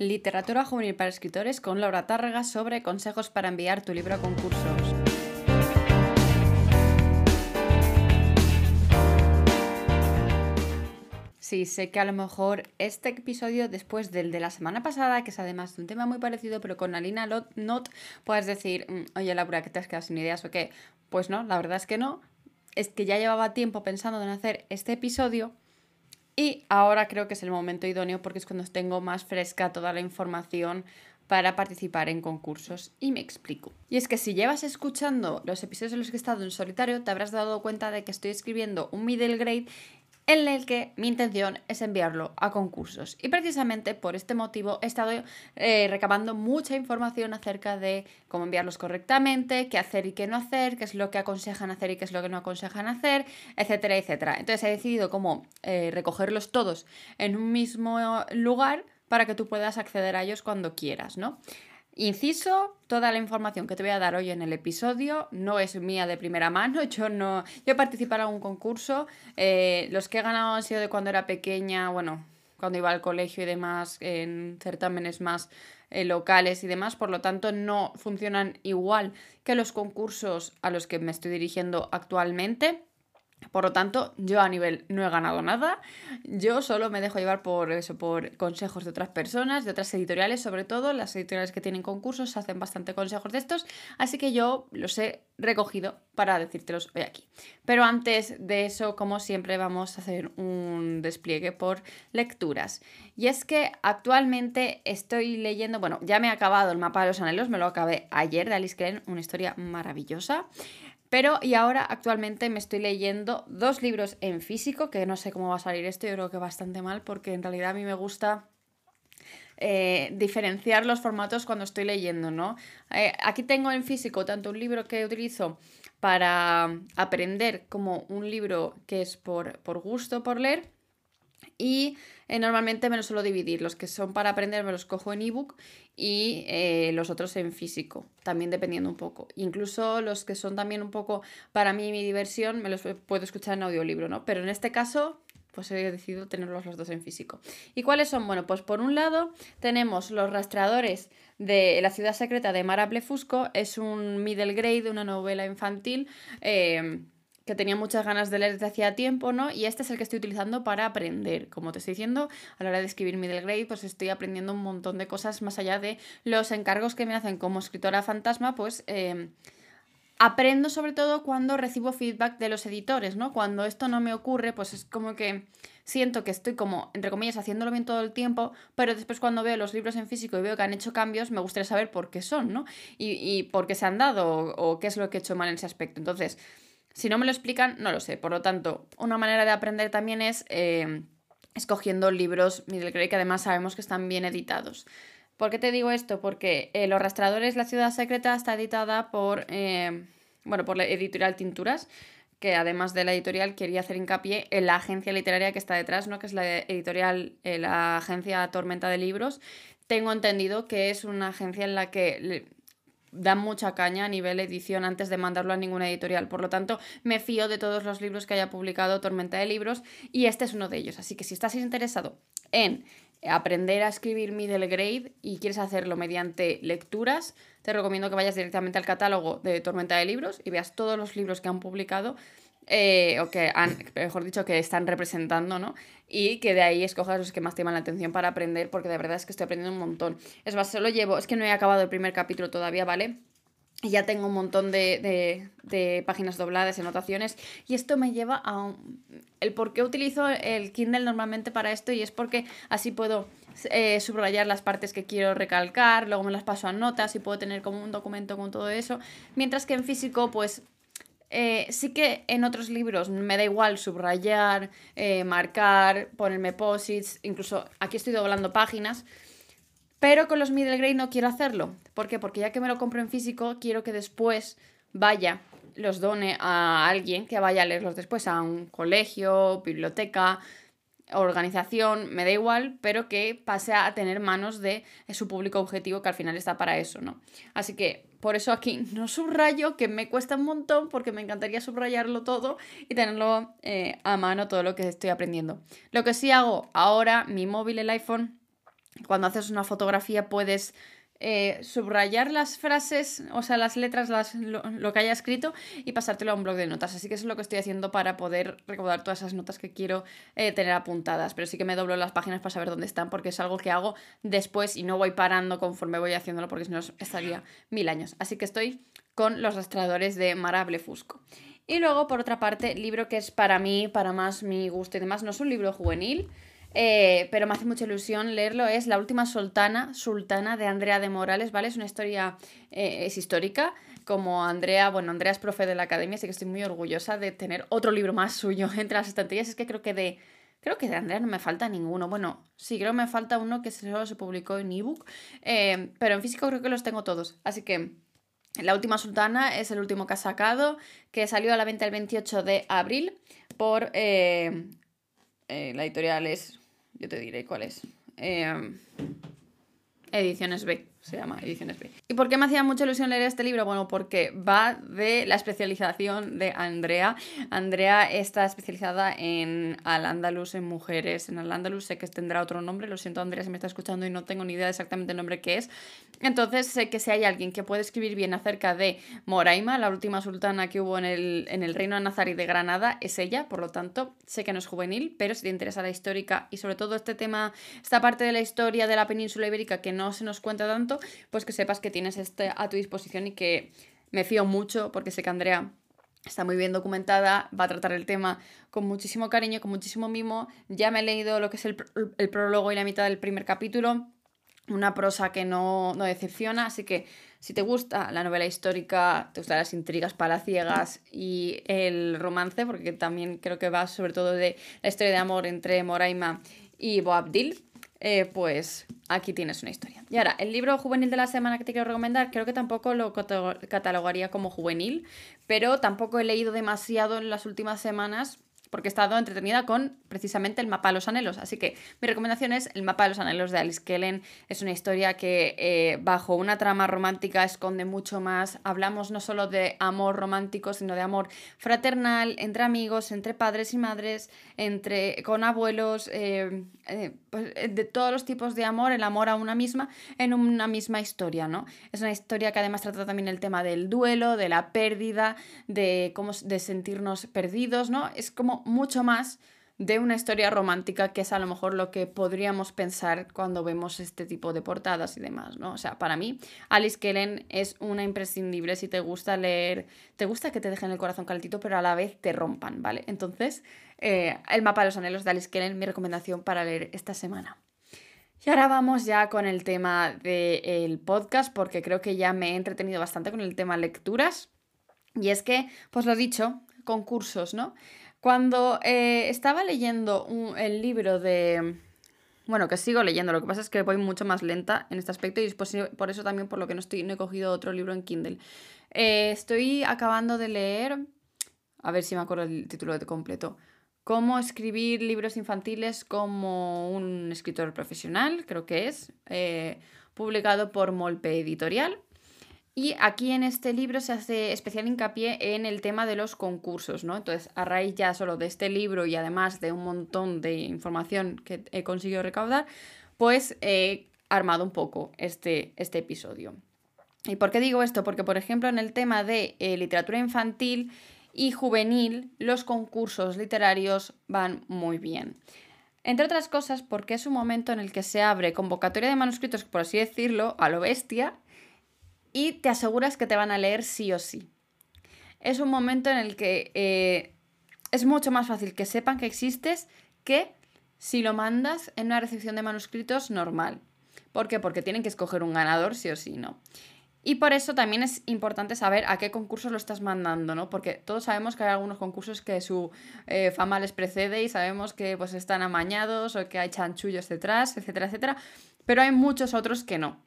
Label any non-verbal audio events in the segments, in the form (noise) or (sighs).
Literatura juvenil para escritores con Laura Tárrega sobre consejos para enviar tu libro a concursos. Sí, sé que a lo mejor este episodio, después del de la semana pasada, que es además de un tema muy parecido, pero con Alina Not, puedes decir, mm, oye Laura, que te has quedado sin ideas o qué. Pues no, la verdad es que no. Es que ya llevaba tiempo pensando en hacer este episodio y ahora creo que es el momento idóneo porque es cuando tengo más fresca toda la información para participar en concursos. Y me explico. Y es que si llevas escuchando los episodios en los que he estado en solitario, te habrás dado cuenta de que estoy escribiendo un middle grade en el que mi intención es enviarlo a concursos. Y precisamente por este motivo he estado eh, recabando mucha información acerca de cómo enviarlos correctamente, qué hacer y qué no hacer, qué es lo que aconsejan hacer y qué es lo que no aconsejan hacer, etcétera, etcétera. Entonces he decidido cómo eh, recogerlos todos en un mismo lugar para que tú puedas acceder a ellos cuando quieras, ¿no? Inciso, toda la información que te voy a dar hoy en el episodio no es mía de primera mano. (laughs) Yo no. Yo he participado en un concurso. Eh, los que he ganado han sido de cuando era pequeña, bueno, cuando iba al colegio y demás, en certámenes más eh, locales y demás. Por lo tanto, no funcionan igual que los concursos a los que me estoy dirigiendo actualmente. Por lo tanto, yo a nivel no he ganado nada. Yo solo me dejo llevar por eso, por consejos de otras personas, de otras editoriales, sobre todo. Las editoriales que tienen concursos hacen bastante consejos de estos. Así que yo los he recogido para decírtelos hoy aquí. Pero antes de eso, como siempre, vamos a hacer un despliegue por lecturas. Y es que actualmente estoy leyendo, bueno, ya me he acabado el mapa de los anhelos, me lo acabé ayer de Alice Klein, una historia maravillosa. Pero y ahora actualmente me estoy leyendo dos libros en físico, que no sé cómo va a salir esto, yo creo que bastante mal, porque en realidad a mí me gusta eh, diferenciar los formatos cuando estoy leyendo, ¿no? Eh, aquí tengo en físico tanto un libro que utilizo para aprender como un libro que es por, por gusto, por leer. Y eh, normalmente me lo suelo dividir. Los que son para aprender me los cojo en ebook y eh, los otros en físico, también dependiendo un poco. Incluso los que son también un poco para mí mi diversión me los puedo escuchar en audiolibro, ¿no? Pero en este caso pues he decidido tenerlos los dos en físico. ¿Y cuáles son? Bueno, pues por un lado tenemos Los rastreadores de La ciudad secreta de Mara Blefusco, es un middle grade, una novela infantil. Eh, que tenía muchas ganas de leer desde hacía tiempo, ¿no? Y este es el que estoy utilizando para aprender. Como te estoy diciendo, a la hora de escribir middle grade, pues estoy aprendiendo un montón de cosas más allá de los encargos que me hacen como escritora fantasma, pues eh, aprendo sobre todo cuando recibo feedback de los editores, ¿no? Cuando esto no me ocurre, pues es como que siento que estoy como, entre comillas, haciéndolo bien todo el tiempo, pero después cuando veo los libros en físico y veo que han hecho cambios, me gustaría saber por qué son, ¿no? Y, por qué se han dado o, o qué es lo que he hecho mal en ese aspecto. Entonces, si no me lo explican, no lo sé. Por lo tanto, una manera de aprender también es eh, escogiendo libros middle que además sabemos que están bien editados. ¿Por qué te digo esto? Porque eh, Los rastradores La ciudad secreta está editada por, eh, bueno, por la editorial Tinturas, que además de la editorial quería hacer hincapié en la agencia literaria que está detrás, ¿no? que es la editorial, la agencia Tormenta de Libros. Tengo entendido que es una agencia en la que dan mucha caña a nivel edición antes de mandarlo a ninguna editorial. Por lo tanto, me fío de todos los libros que haya publicado Tormenta de Libros y este es uno de ellos. Así que si estás interesado en aprender a escribir middle grade y quieres hacerlo mediante lecturas, te recomiendo que vayas directamente al catálogo de Tormenta de Libros y veas todos los libros que han publicado eh, o que han, mejor dicho, que están representando, ¿no? Y que de ahí escojas los que más te llaman la atención para aprender, porque de verdad es que estoy aprendiendo un montón. Es más, solo llevo, es que no he acabado el primer capítulo todavía, ¿vale? Y ya tengo un montón de, de, páginas dobladas, anotaciones. Y esto me lleva a el por qué utilizo el Kindle normalmente para esto. Y es porque así puedo eh, subrayar las partes que quiero recalcar. Luego me las paso a notas y puedo tener como un documento con todo eso. Mientras que en físico, pues eh, sí que en otros libros me da igual subrayar, eh, marcar, ponerme posits, incluso aquí estoy doblando páginas, pero con los middle grade no quiero hacerlo. ¿Por qué? Porque ya que me lo compro en físico, quiero que después vaya, los done a alguien que vaya a leerlos después, a un colegio, biblioteca, organización, me da igual, pero que pase a tener manos de su público objetivo, que al final está para eso, ¿no? Así que por eso aquí (laughs) no subrayo, que me cuesta un montón, porque me encantaría subrayarlo todo y tenerlo eh, a mano todo lo que estoy aprendiendo. Lo que sí hago ahora, mi móvil, el iPhone, cuando haces una fotografía puedes eh, subrayar las frases, o sea, las letras, las, lo, que haya escrito y pasártelo a un blog de notas. Así que eso es lo que estoy haciendo para poder recordar todas esas notas que quiero eh, tener apuntadas. Pero sí que me doblo las páginas para saber dónde están porque es algo que hago después y no voy parando conforme voy haciéndolo porque si no estaría mil años. Así que estoy con los rastreadores de Marable Fusco. Y luego, por otra parte, libro que es para mí, para más mi gusto y demás, no es un libro juvenil. Eh, pero me hace mucha ilusión leerlo, es La última sultana, sultana de Andrea de Morales, ¿vale? Es una historia, eh, es histórica, como Andrea, bueno, Andrea es profe de la academia, así que estoy muy orgullosa de tener otro libro más suyo (laughs) entre las estanterías, es que creo que de... Creo que de Andrea no me falta ninguno. Bueno, sí, creo que me falta uno que solo se publicó en ebook. Eh, pero en físico creo que los tengo todos. Así que La Última Sultana es el último que ha sacado, que salió a la venta el 28 de abril por la editorial es yo te diré cuál es. Eh, Ediciones B se llama Ediciones B. ¿Y por qué me hacía mucha ilusión leer este libro? Bueno, porque va de la especialización de Andrea. Andrea está especializada en Al Andalus, en mujeres. En Al Andalus sé que tendrá otro nombre, lo siento Andrea si me está escuchando y no tengo ni idea exactamente el nombre que es. Entonces sé que si hay alguien que puede escribir bien acerca de Moraima, la última sultana que hubo en el, en el reino de Nazarí de Granada, es ella, por lo tanto sé que no es juvenil, pero si te interesa la histórica y sobre todo este tema, esta parte de la historia de la península ibérica que no se nos cuenta tanto, pues que sepas que tienes este a tu disposición y que me fío mucho porque sé que Andrea está muy bien documentada, va a tratar el tema con muchísimo cariño, con muchísimo mimo. Ya me he leído lo que es el, prólogo y la mitad del primer capítulo, una prosa que no, no, decepciona, así que si te gusta la novela histórica, te gustan las intrigas palaciegas y el romance, porque también creo que va sobre todo de la historia de amor entre Moraima y Boabdil, eh, pues aquí tienes una historia. Y ahora, el libro juvenil de la semana que te quiero recomendar, creo que tampoco lo catalogaría como juvenil, pero tampoco he leído demasiado en las últimas semanas porque he estado entretenida con precisamente el mapa de los anhelos. Así que mi recomendación es el mapa de los anhelos de Alice Kellen. Es una historia que eh, bajo una trama romántica esconde mucho más. Hablamos no solo de amor romántico, sino de amor fraternal, entre amigos, entre padres y madres, entre con abuelos, eh, eh, pues, de todos los tipos de amor, el amor a una misma, en una misma historia, ¿no? Es una historia que además trata también el tema del duelo, de la pérdida, de cómo de sentirnos perdidos, ¿no? Es como mucho más de una historia romántica, que es a lo mejor lo que podríamos pensar cuando vemos este tipo de portadas y demás, ¿no? O sea, para mí, Alice Kellen es una imprescindible si te gusta leer, te gusta que te dejen el corazón calentito, pero a la vez te rompan, ¿vale? Entonces, eh, el mapa de los anhelos de Alice Kellen, mi recomendación para leer esta semana. Y ahora vamos ya con el tema del podcast, porque creo que ya me he entretenido bastante con el tema lecturas. Y es que, pues lo dicho, concursos, ¿no? Cuando eh, estaba leyendo el libro de... Bueno, que sigo leyendo, lo que pasa es que voy mucho más lenta en este aspecto y es por eso también por lo que no, estoy, no he cogido otro libro en Kindle. Eh, estoy acabando de leer, a ver si me acuerdo el título de completo, Cómo escribir libros infantiles como un escritor profesional, creo que es, eh, publicado por Molpe Editorial. Y aquí en este libro se hace especial hincapié en el tema de los concursos, ¿no? Entonces, a raíz ya solo de este libro y además de un montón de información que he conseguido recaudar, pues he armado un poco este, este episodio. ¿Y por qué digo esto? Porque, por ejemplo, en el tema de eh, literatura infantil y juvenil, los concursos literarios van muy bien. Entre otras cosas, porque es un momento en el que se abre convocatoria de manuscritos, por así decirlo, a lo bestia, y te aseguras que te van a leer sí o sí. Es un momento en el que eh, es mucho más fácil que sepan que existes que si lo mandas en una recepción de manuscritos normal. ¿Por qué? Porque tienen que escoger un ganador sí o sí, ¿no? Y por eso también es importante saber a qué concursos lo estás mandando, ¿no? Porque todos sabemos que hay algunos concursos que su eh, fama les precede y sabemos que pues están amañados o que hay chanchullos detrás, etcétera, etcétera. Pero hay muchos otros que no.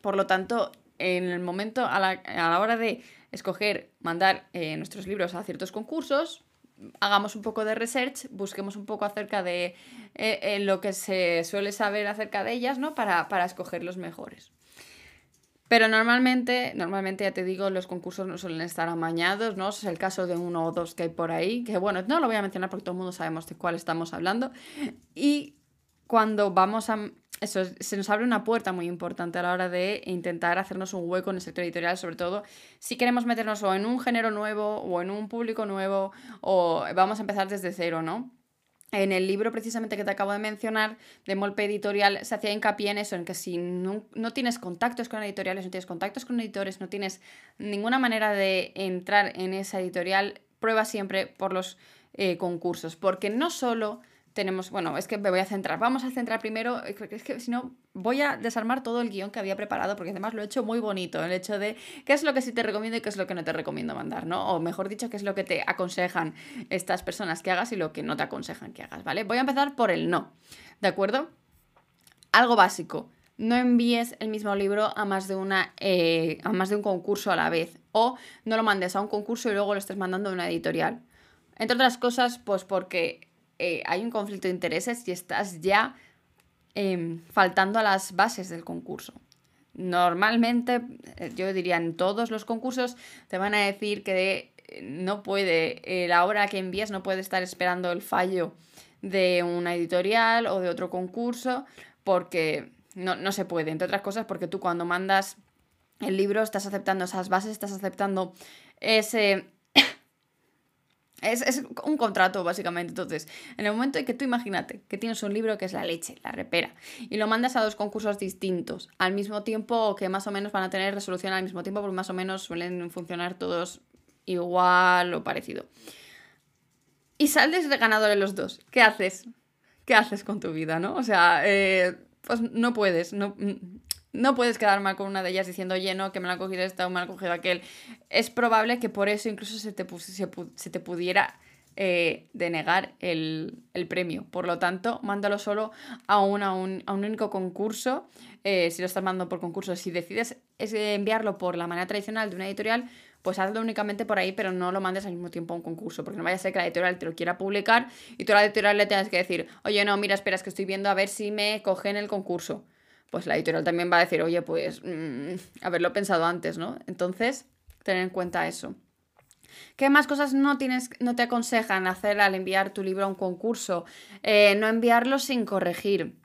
Por lo tanto, en el momento, a la, hora de escoger, mandar eh, nuestros libros a ciertos concursos, hagamos un poco de research, busquemos un poco acerca de eh, lo que se suele saber acerca de ellas, ¿no? Para, para escoger los mejores. Pero normalmente, normalmente ya te digo, los concursos no suelen estar amañados, ¿no? Es el caso de uno o dos que hay por ahí, que bueno, no lo voy a mencionar porque todo el mundo sabemos de cuál estamos hablando. Y cuando vamos a, eso, se nos abre una puerta muy importante a la hora de intentar hacernos un hueco en el sector editorial, sobre todo si queremos meternos o en un género nuevo o en un público nuevo o vamos a empezar desde cero, ¿no? En el libro precisamente que te acabo de mencionar, de Molpe Editorial, se hacía hincapié en eso, en que si no, tienes contactos con editoriales, no tienes contactos con editores, no tienes ninguna manera de entrar en esa editorial, prueba siempre por los eh, concursos, porque no solo tenemos, bueno, es que me voy a centrar, vamos a centrar primero, es que si no voy a desarmar todo el guion que había preparado, porque además lo he hecho muy bonito, el hecho de qué es lo que sí te recomiendo y qué es lo que no te recomiendo mandar, ¿no? O mejor dicho, qué es lo que te aconsejan estas personas que hagas y lo que no te aconsejan que hagas, ¿vale? Voy a empezar por el no, ¿de acuerdo? Algo básico. No envíes el mismo libro a más de una eh, a más de un concurso a la vez. O no lo mandes a un concurso y luego lo estés mandando a una editorial. Entre otras cosas, pues porque eh, hay un conflicto de intereses y estás ya em, faltando a las bases del concurso. Normalmente, eh, yo diría en todos los concursos, te van a decir que eh, no puede, la hora que envías no puede estar esperando el fallo de una editorial o de otro concurso, porque no, no se puede, entre otras cosas, porque tú cuando mandas el libro estás aceptando esas bases, estás aceptando ese es, un contrato, básicamente. Entonces, en el momento en que tú imagínate que tienes un libro que es la leche, la repera, y lo mandas a dos concursos distintos, al mismo tiempo que más o menos van a tener resolución al mismo tiempo, porque más o menos suelen funcionar todos igual o parecido. Y sales de ganador en los dos. ¿Qué haces? ¿Qué haces con tu vida, no? O sea, eh, pues no puedes. No, no puedes quedar mal con una de ellas diciendo, oye, no, que me la ha cogido esta o me la ha cogido aquel. Es probable que por eso incluso se te, se, te pudiera eh, denegar el, premio. Por lo tanto, mándalo solo a un, a un, único concurso. Eh, si lo estás mandando por concurso, si decides enviarlo por la manera tradicional de una editorial, pues hazlo únicamente por ahí, pero no lo mandes al mismo tiempo a un concurso, porque no vaya a ser que la editorial te lo quiera publicar y tú a la editorial le tengas que decir, oye, no, mira, espera, es que estoy viendo a ver si me cogen el concurso pues la editorial también va a decir, oye, pues mm, haberlo pensado antes, ¿no? Entonces, tener en cuenta eso. ¿Qué más cosas no, tienes, no te aconsejan hacer al enviar tu libro a un concurso? Eh, no enviarlo sin corregir.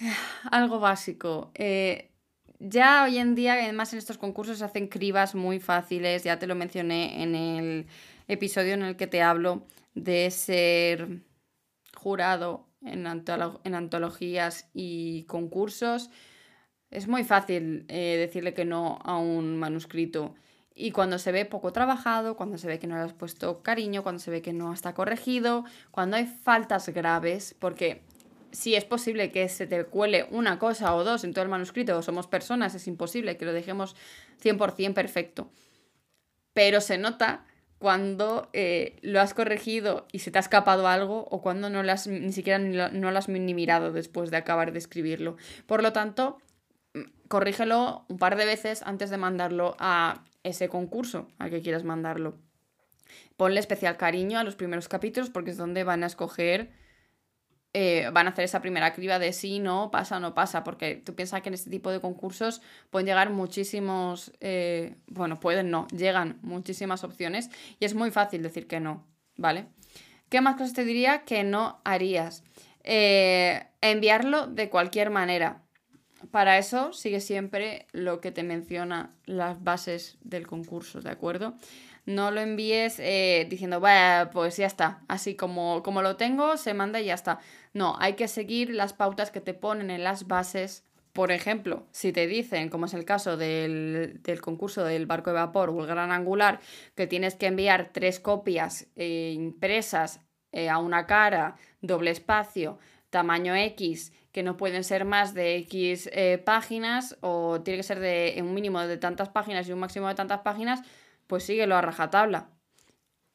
(sighs) Algo básico. Eh, ya hoy en día, además en estos concursos se hacen cribas muy fáciles, ya te lo mencioné en el episodio en el que te hablo de ser jurado en, antologías y concursos, es muy fácil eh, decirle que no a un manuscrito. Y cuando se ve poco trabajado, cuando se ve que no le has puesto cariño, cuando se ve que no está corregido, cuando hay faltas graves, porque si es posible que se te cuele una cosa o dos en todo el manuscrito, somos personas, es imposible que lo dejemos 100% perfecto. Pero se nota cuando eh, lo has corregido y se te ha escapado algo o cuando no las, ni siquiera no lo has ni mirado después de acabar de escribirlo. Por lo tanto, mm, corrígelo un par de veces antes de mandarlo a ese concurso al que quieras mandarlo. Ponle especial cariño a los primeros capítulos porque es donde van a escoger eh, van a hacer esa primera criba de sí, no, pasa, no pasa, porque tú piensas que en este tipo de concursos pueden llegar muchísimos, eh, bueno, pueden no, llegan muchísimas opciones y es muy fácil decir que no, ¿vale? ¿Qué más cosas te diría que no harías? Eh, enviarlo de cualquier manera. Para eso sigue siempre lo que te menciona las bases del concurso, ¿de acuerdo? No lo envíes eh, diciendo, pues ya está, así como, como lo tengo, se manda y ya está. No, hay que seguir las pautas que te ponen en las bases. Por ejemplo, si te dicen, como es el caso del, concurso del barco de vapor o el gran angular, que tienes que enviar tres copias eh, impresas eh, a una cara, doble espacio, tamaño X, que no pueden ser más de X páginas o tiene que ser de un mínimo de tantas páginas y un máximo de tantas páginas, pues síguelo a rajatabla.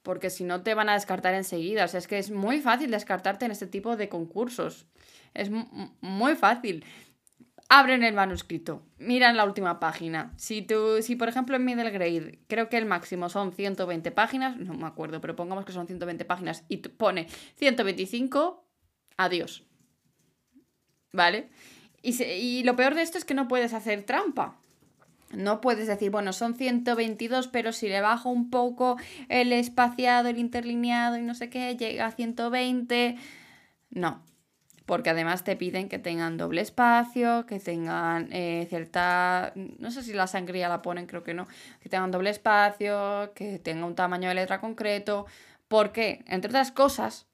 Porque si no te van a descartar enseguida. O sea, es que es muy fácil descartarte en este tipo de concursos. Es muy fácil. Abren el manuscrito, miran la última página. Si, tú, si por ejemplo en middle grade creo que el máximo son 120 páginas, no me acuerdo, pero pongamos que son 120 páginas y pone 125, adiós. ¿Vale? Y, y lo peor de esto es que no puedes hacer trampa. No puedes decir, bueno, son 122, pero si le bajo un poco el espaciado, el interlineado y no sé qué, llega a 120. No. porque además te piden que tengan doble espacio, que tengan eh, cierta, no sé si la sangría la ponen, creo que no, que tengan doble espacio, que tenga un tamaño de letra concreto. ¿Por qué? Entre otras cosas,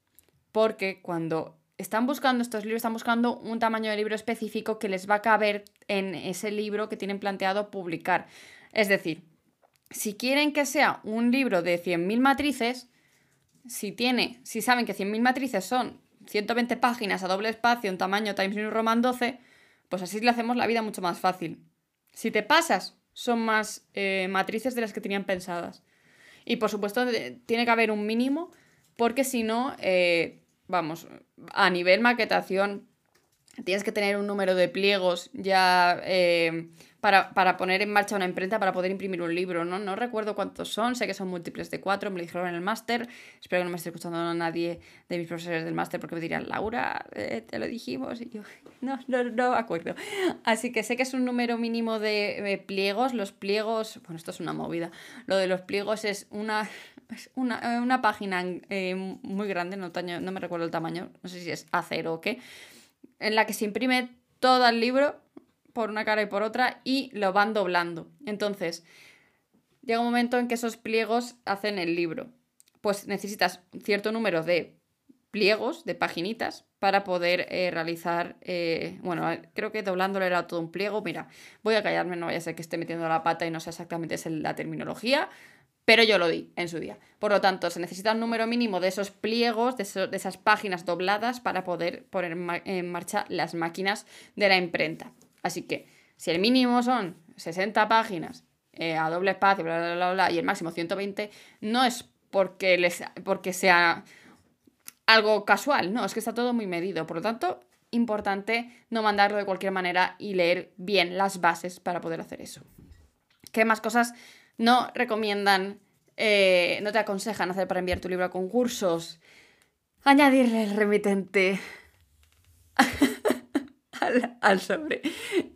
porque cuando están buscando estos libros, están buscando un tamaño de libro específico que les va a caber en ese libro que tienen planteado publicar. Es decir, si quieren que sea un libro de 100.000 matrices, si tiene, si saben que 100.000 matrices son 120 páginas a doble espacio, un tamaño Times New Roman 12, pues así le hacemos la vida mucho más fácil. Si te pasas, son más eh, matrices de las que tenían pensadas. Y por supuesto, tiene que haber un mínimo, porque si no, eh, vamos, a nivel maquetación, tienes que tener un número de pliegos ya eh, para, poner en marcha una imprenta para poder imprimir un libro, ¿no? No recuerdo cuántos son, sé que son múltiples de cuatro, me lo dijeron en el máster, espero que no me esté escuchando a nadie de mis profesores del máster porque me dirían, Laura, eh, te lo dijimos, y yo, (laughs) no, no, no acuerdo. Así que sé que es un número mínimo de pliegos, los pliegos, bueno, esto es una movida, lo de los pliegos es una una, página eh, muy grande, no, no me recuerdo el tamaño, no sé si es A0 o qué, en la que se imprime todo el libro por una cara y por otra y lo van doblando. Entonces, llega un momento en que esos pliegos hacen el libro. Pues necesitas cierto número de pliegos, de paginitas, para poder eh, realizar, eh, bueno, creo que doblándolo era todo un pliego. Mira, voy a callarme, no vaya a ser que esté metiendo la pata y no sé exactamente es la terminología, pero yo lo di en su día. Por lo tanto, se necesita un número mínimo de esos pliegos, de, esas páginas dobladas para poder poner en marcha las máquinas de la imprenta. Así que, si el mínimo son 60 páginas eh, a doble espacio, bla, bla, bla, bla, y el máximo 120, no es porque, les, porque sea algo casual, no, es que está todo muy medido. Por lo tanto, importante no mandarlo de cualquier manera y leer bien las bases para poder hacer eso. ¿Qué más cosas no recomiendan, eh, no te aconsejan hacer para enviar tu libro a concursos. Añadirle el remitente (laughs) al, sobre.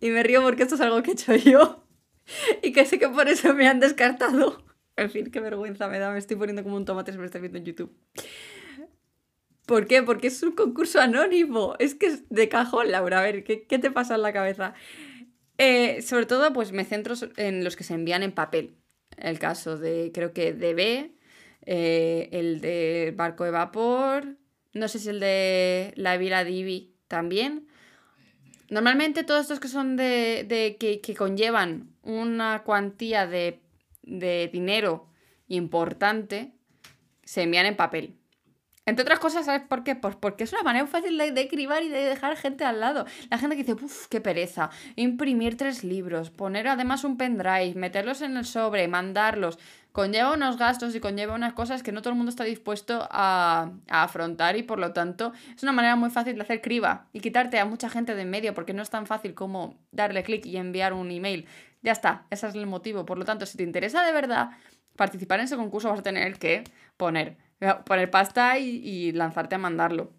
Y me río porque esto es algo que he hecho yo (laughs) y que sé que por eso me han descartado. En fin, qué vergüenza me da, me estoy poniendo como un tomate si me estoy viendo en YouTube. ¿Por qué? Porque es un concurso anónimo. Es que es de cajón, Laura. A ver, ¿qué, te pasa en la cabeza? Eh, sobre todo, pues me centro en los que se envían en papel el caso de, creo que DB, eh, el de Barco de Vapor, no sé si el de La Vila Divi también. Normalmente todos estos que son de, de que, que, conllevan una cuantía de, de dinero importante se envían en papel. Entre otras cosas, ¿sabes por qué? Pues porque es una manera fácil de, de cribar y de dejar gente al lado. La gente que dice, uff, qué pereza. Imprimir tres libros, poner además un pendrive, meterlos en el sobre, mandarlos. Conlleva unos gastos y conlleva unas cosas que no todo el mundo está dispuesto a, afrontar y por lo tanto es una manera muy fácil de hacer criba y quitarte a mucha gente de en medio porque no es tan fácil como darle clic y enviar un email. Ya está, ese es el motivo. Por lo tanto, si te interesa de verdad participar en ese concurso vas a tener que poner poner pasta y, lanzarte a mandarlo.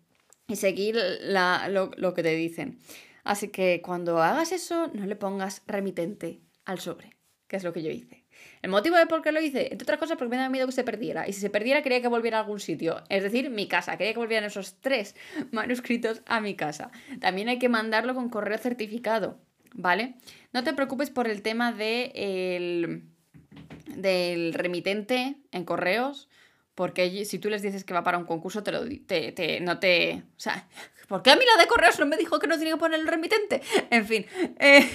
Y seguir lo, que te dicen. Así que cuando hagas eso, no le pongas remitente al sobre, que es lo que yo hice. El motivo de por qué lo hice, entre otras cosas, porque me daba miedo que se perdiera. Y si se perdiera, quería que volviera a algún sitio. Es decir, mi casa. Quería que volvieran esos tres (laughs) manuscritos a mi casa. También hay que mandarlo con correo certificado, ¿vale? No te preocupes por el tema de del remitente en correos porque si tú les dices que va para un concurso, te lo te, te, no te. O sea, (laughs) ¿por qué a mí la de correos no me dijo que no tenía que poner el remitente? (laughs) En fin. Eh,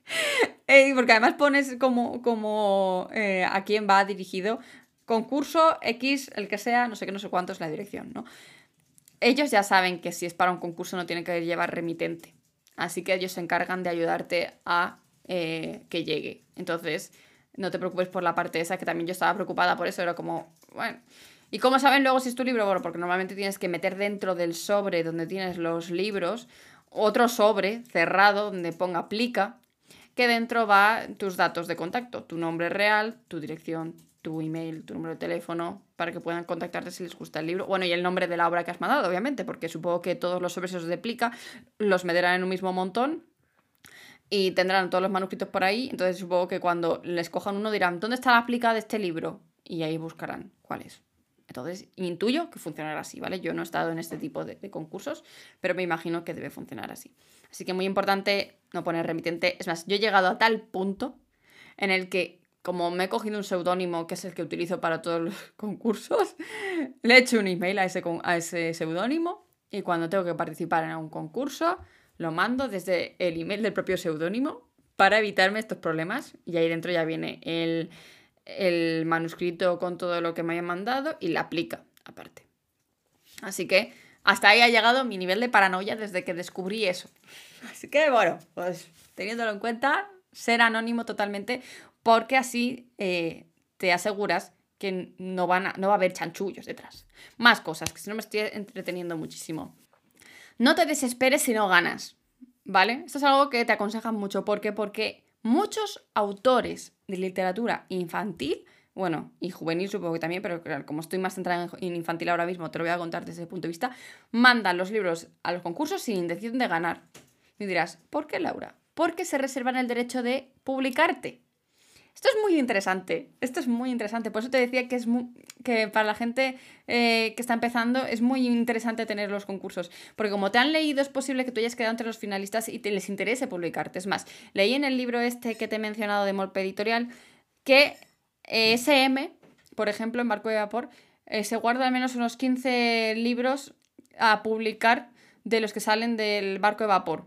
(laughs) eh, porque además pones como, como eh, a quién va dirigido. Concurso X, el que sea, no sé qué, no sé cuánto es la dirección, ¿no? Ellos ya saben que si es para un concurso no tienen que llevar remitente. Así que ellos se encargan de ayudarte a que llegue. Entonces, no te preocupes por la parte esa, que también yo estaba preocupada por eso, era como, bueno. ¿Y cómo saben luego si es tu libro? Bueno, porque normalmente tienes que meter dentro del sobre donde tienes los libros otro sobre cerrado donde ponga aplica, que dentro va tus datos de contacto, tu nombre real, tu dirección, tu email, tu número de teléfono, para que puedan contactarte si les gusta el libro. Bueno, y el nombre de la obra que has mandado, obviamente, porque supongo que todos los sobres de plica los meterán en un mismo montón y tendrán todos los manuscritos por ahí. Entonces supongo que cuando les cojan uno dirán, ¿dónde está la aplica de este libro? Y ahí buscarán cuál es. Entonces, intuyo que funcionará así, ¿vale? Yo no he estado en este tipo de, de, concursos, pero me imagino que debe funcionar así. Así que muy importante no poner remitente. Es más, yo he llegado a tal punto en el que, como me he cogido un seudónimo, que es el que utilizo para todos los (laughs) concursos, le he hecho un email a ese, a ese seudónimo y cuando tengo que participar en algún concurso, lo mando desde el email del propio seudónimo para evitarme estos problemas. Y ahí dentro ya viene el, el manuscrito con todo lo que me haya mandado y la aplica aparte. Así que hasta ahí ha llegado mi nivel de paranoia desde que descubrí eso. Así que bueno, pues teniéndolo en cuenta, ser anónimo totalmente porque así eh, te aseguras que no, van a, no va a haber chanchullos detrás. Más cosas, que si no me estoy entreteniendo muchísimo. No te desesperes si no ganas, ¿vale? Esto es algo que te aconsejan mucho. ¿Por qué? Porque muchos autores de literatura infantil, bueno, y juvenil supongo que también, pero como estoy más centrada en infantil ahora mismo, te lo voy a contar desde ese punto de vista, mandan los libros a los concursos sin intención de ganar. Y dirás, ¿por qué Laura? Porque se reservan el derecho de publicarte. Esto es muy interesante, esto es muy interesante, por eso te decía que, es que para la gente eh, que está empezando es muy interesante tener los concursos, porque como te han leído es posible que tú hayas quedado entre los finalistas y te les interese publicarte. Es más, leí en el libro este que te he mencionado de Molpe Editorial que eh, SM, por ejemplo, en Barco de Vapor, eh, se guarda al menos unos 15 libros a publicar de los que salen del barco de vapor,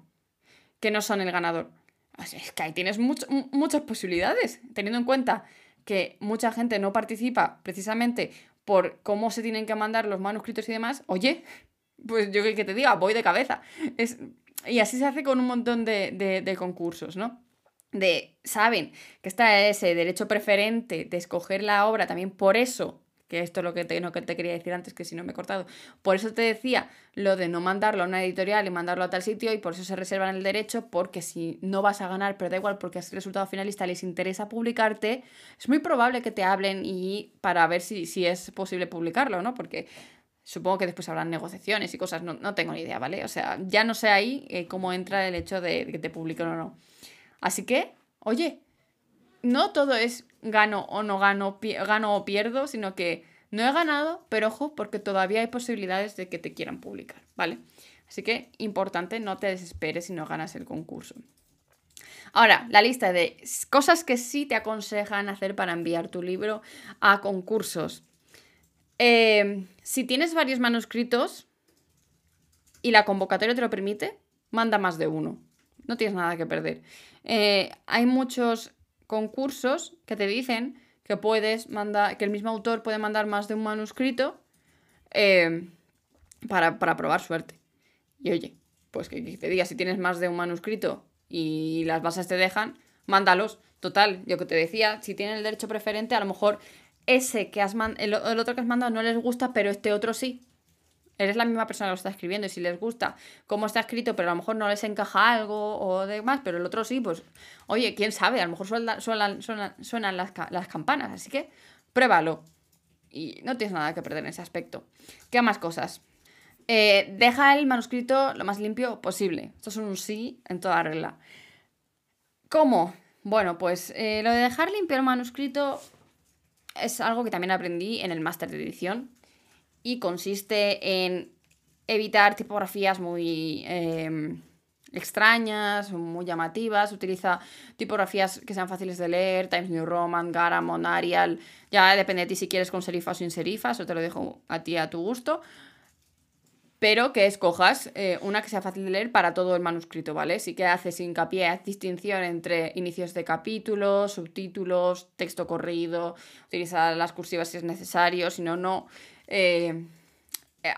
que no son el ganador. Es que ahí tienes muchas posibilidades, teniendo en cuenta que mucha gente no participa precisamente por cómo se tienen que mandar los manuscritos y demás. Oye, pues yo que te diga, voy de cabeza. Es, y así se hace con un montón de, de concursos, ¿no? De, saben que está ese derecho preferente de escoger la obra también por eso que esto es lo que te, que te quería decir antes, que si no me he cortado. Por eso te decía lo de no mandarlo a una editorial y mandarlo a tal sitio y por eso se reservan el derecho, porque si no vas a ganar, pero da igual, porque has resultado finalista, les interesa publicarte, es muy probable que te hablen y para ver si, si es posible publicarlo, ¿no? Porque supongo que después habrán negociaciones y cosas, no, no tengo ni idea, ¿vale? O sea, ya no sé ahí eh, cómo entra el hecho de, de que te publiquen o no. Así que, oye, no todo es gano o no gano, gano o pierdo, sino que no he ganado, pero ojo, porque todavía hay posibilidades de que te quieran publicar, ¿vale? Así que importante, no te desesperes si no ganas el concurso. Ahora, la lista de cosas que sí te aconsejan hacer para enviar tu libro a concursos. Em, si tienes varios manuscritos y la convocatoria te lo permite, manda más de uno. No tienes nada que perder. Eh, hay muchos concursos que te dicen que puedes mandar, que el mismo autor puede mandar más de un manuscrito eh, para, probar suerte. Y oye, pues que, te diga, si tienes más de un manuscrito y las bases te dejan, mándalos. Total, yo que te decía, si tienen el derecho preferente, a lo mejor ese que has el otro que has mandado no les gusta, pero este otro sí eres la misma persona que lo está escribiendo y si les gusta cómo está escrito, pero a lo mejor no les encaja algo o demás, pero el otro sí, pues, oye, quién sabe, a lo mejor suenan, suenan, las, las, campanas, así que pruébalo. Y no tienes nada que perder en ese aspecto. ¿Qué más cosas? Eh, deja el manuscrito lo más limpio posible. Esto es un sí en toda regla. ¿Cómo? Bueno, pues eh, lo de dejar limpio el manuscrito es algo que también aprendí en el máster de edición y consiste en evitar tipografías muy em, extrañas, muy llamativas. Utiliza tipografías que sean fáciles de leer, Times New Roman, Garamond, Arial. Ya depende de ti si quieres con serifas o sin serifas, o te lo dejo a ti a tu gusto. Pero que escojas eh, una que sea fácil de leer para todo el manuscrito, ¿vale? Sí que haces hincapié, haz distinción entre inicios de capítulos, subtítulos, texto corrido, utiliza las cursivas si es necesario, si no, no. Eh,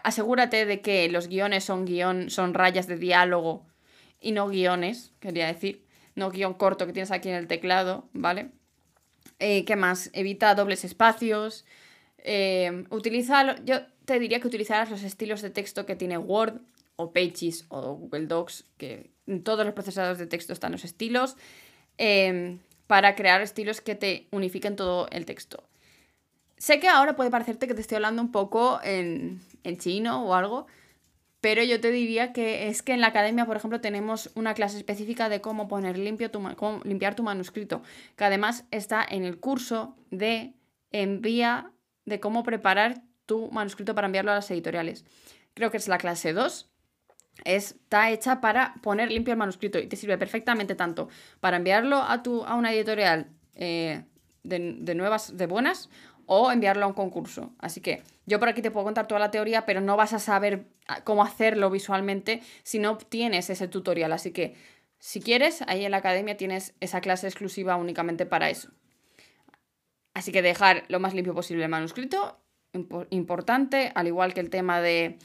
asegúrate de que los guiones son, guion, son rayas de diálogo y no guiones, quería decir, no guion corto que tienes aquí en el teclado, ¿vale? Eh, ¿Qué más? Evita dobles espacios. Eh, utiliza, yo te diría que utilizaras los estilos de texto que tiene Word o Pages o Google Docs, que en todos los procesadores de texto están los estilos, para crear estilos que te unifiquen todo el texto. Sé que ahora puede parecerte que te estoy hablando un poco en, chino o algo, pero yo te diría que es que en la academia, por ejemplo, tenemos una clase específica de cómo poner limpio tu, cómo limpiar tu manuscrito, que además está en el curso de envía de cómo preparar tu manuscrito para enviarlo a las editoriales. Creo que es la clase 2. Está hecha para poner limpio el manuscrito y te sirve perfectamente tanto para enviarlo a, tu, a una editorial eh, de, nuevas, de buenas, o enviarlo a un concurso. Así que yo por aquí te puedo contar toda la teoría, pero no vas a saber ah, cómo hacerlo visualmente si no tienes ese tutorial. Así que si quieres, ahí en la academia tienes esa clase exclusiva únicamente para eso. Así que dejar lo más limpio posible el manuscrito, importante, al igual que el tema de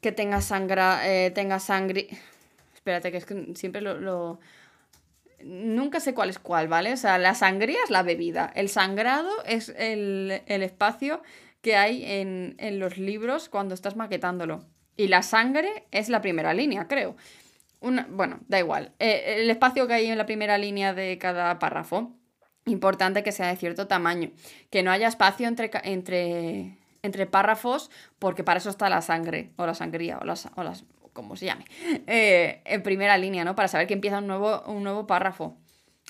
que tenga sangre, eh, tenga sangre... Espérate, que es que siempre lo nunca sé cuál es cuál, ¿vale? O sea, la sangría es la bebida, el sangrado es el, espacio que hay en, los libros cuando estás maquetándolo. Y la sangre es la primera línea, creo. Una, bueno, da igual. Eh, el espacio que hay en la primera línea de cada párrafo, importante que sea de cierto tamaño. Que no haya espacio entre, entre, entre párrafos, porque para eso está la sangre, o la sangría, o las como se llame, eh, en primera línea, ¿no? Para saber que empieza un nuevo, un nuevo párrafo.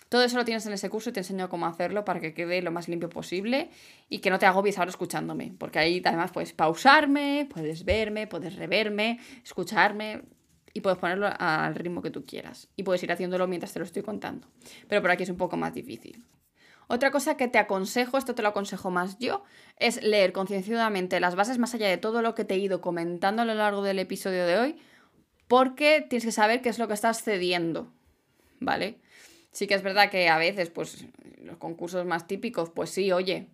Todo eso lo tienes en ese curso y te enseño cómo hacerlo para que quede lo más limpio posible y que no te agobies ahora escuchándome, porque ahí además puedes pausarme, puedes verme, puedes reverme, escucharme y puedes ponerlo al ritmo que tú quieras y puedes ir haciéndolo mientras te lo estoy contando. Pero por aquí es un poco más difícil. Otra cosa que te aconsejo, esto te lo aconsejo más yo, es leer concienciadamente las bases más allá de todo lo que te he ido comentando a lo largo del episodio de hoy, porque tienes que saber qué es lo que estás cediendo, ¿vale? Sí que es verdad que a veces, pues, los concursos más típicos, pues sí, oye,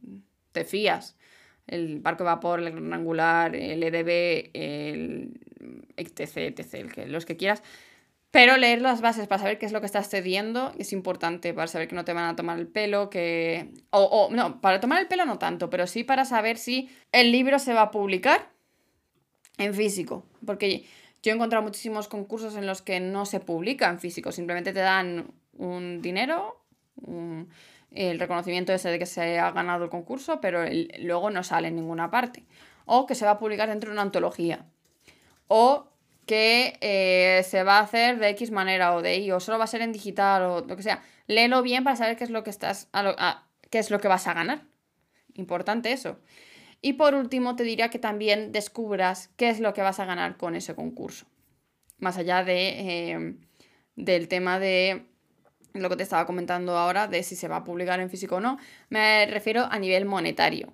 te fías. El barco de vapor, el gran angular, el EDB, el etc, etc, los que quieras. Pero leer las bases para saber qué es lo que estás cediendo es importante, para saber que no te van a tomar el pelo, que... O, o, no, para tomar el pelo no tanto, pero sí para saber si el libro se va a publicar en físico. Porque yo he encontrado muchísimos concursos en los que no se publica en físico, simplemente te dan un dinero, el reconocimiento ese de que se ha ganado el concurso, pero luego no sale en ninguna parte. O que se va a publicar dentro de una antología. O que eh, se va a hacer de X manera o de Y, o solo va a ser en digital o lo que sea. Léelo bien para saber qué es lo que estás. qué es lo que vas a ganar. Importante eso. Y por último, te diría que también descubras qué es lo que vas a ganar con ese concurso. Más allá de, eh, del tema de lo que te estaba comentando ahora, de si se va a publicar en físico o no, me refiero a nivel monetario.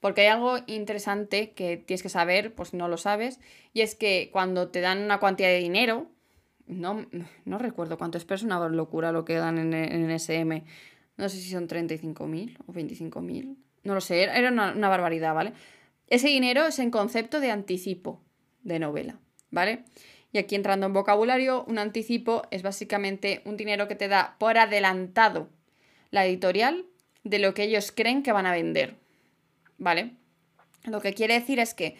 Porque hay algo interesante que tienes que saber, pues no lo sabes, y es que cuando te dan una cantidad de dinero, no, no recuerdo cuánto es, pero es una locura lo que dan en, en SM. No sé si son 35.000 o 25.000 no lo sé, era una, barbaridad, ¿vale? Ese dinero es en concepto de anticipo de novela, ¿vale? Y aquí entrando en vocabulario, un anticipo es básicamente un dinero que te da por adelantado la editorial de lo que ellos creen que van a vender, ¿vale? Lo que quiere decir es que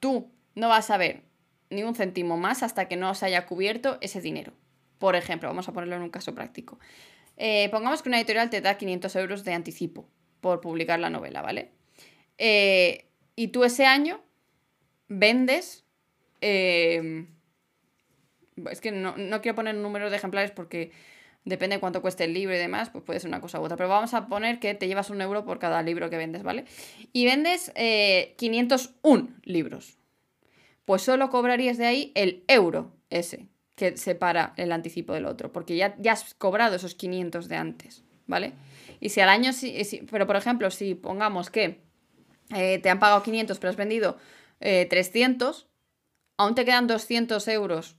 tú no vas a ver ni un céntimo más hasta que no se haya cubierto ese dinero. Por ejemplo, vamos a ponerlo en un caso práctico. Eh, pongamos que una editorial te da 500 euros de anticipo, por publicar la novela, ¿vale? Eh, y tú ese año vendes... Eh, es que no, quiero poner un número de ejemplares porque depende de cuánto cueste el libro y demás, pues puede ser una cosa u otra. Pero vamos a poner que te llevas un euro por cada libro que vendes, ¿vale? Y vendes 501 eh, libros. Pues solo cobrarías de ahí el euro ese que separa el anticipo del otro, porque ya, ya has cobrado esos 500 de antes, ¿vale? Y si al año, sí, pero por ejemplo, si pongamos que eh, te han pagado 500 pero has vendido 300, eh, aún te quedan 200 euros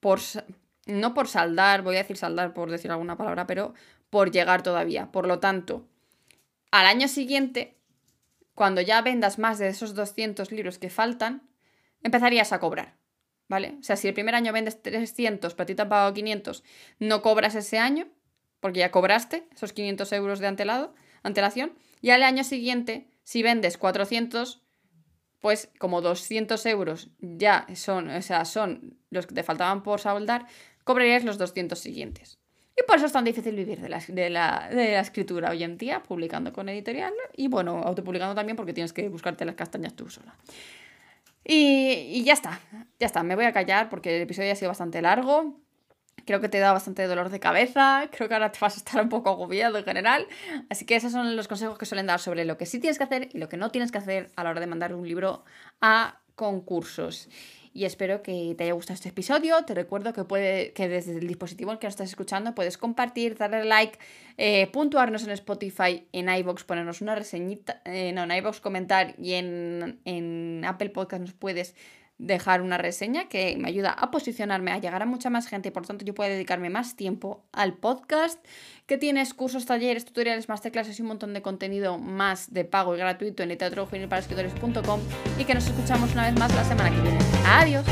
por, no por saldar, voy a decir saldar por decir alguna palabra, pero por llegar todavía. Por lo tanto, al año siguiente, cuando ya vendas más de esos 200 libros que faltan, empezarías a cobrar. ¿Vale? O sea, si el primer año vendes 300, pero a ti te han pagado 500, no cobras ese año, porque ya cobraste esos 500 euros de antelado, antelación, y al año siguiente, si vendes 400, pues como 200 euros ya son, o sea, son los que te faltaban por saldar, cobrarías los 200 siguientes. Y por eso es tan difícil vivir de la, de, la, de la, escritura hoy en día, publicando con editorial y bueno, autopublicando también porque tienes que buscarte las castañas tú sola. Y, y ya está, ya está, me voy a callar porque el episodio ha sido bastante largo. Creo que te da bastante dolor de cabeza, creo que ahora te vas a estar un poco agobiado en general. Así que esos son los consejos que suelen dar sobre lo que sí tienes que hacer y lo que no tienes que hacer a la hora de mandar un libro a concursos y espero que te haya gustado este episodio. Te recuerdo que, puede, que desde el dispositivo en que nos estás escuchando puedes compartir, darle like, eh, puntuarnos en Spotify, en iVoox, ponernos una reseñita, eh, no, en iVoox comentar y en, en Apple Podcast nos puedes dejar una reseña que me ayuda a posicionarme, a llegar a mucha más gente y por tanto yo puedo dedicarme más tiempo al podcast, que tienes cursos, talleres, tutoriales, masterclasses y un montón de contenido más de pago y gratuito en literaturajuvenilparaescritores.com y que nos escuchamos una vez más la semana que viene. Adiós.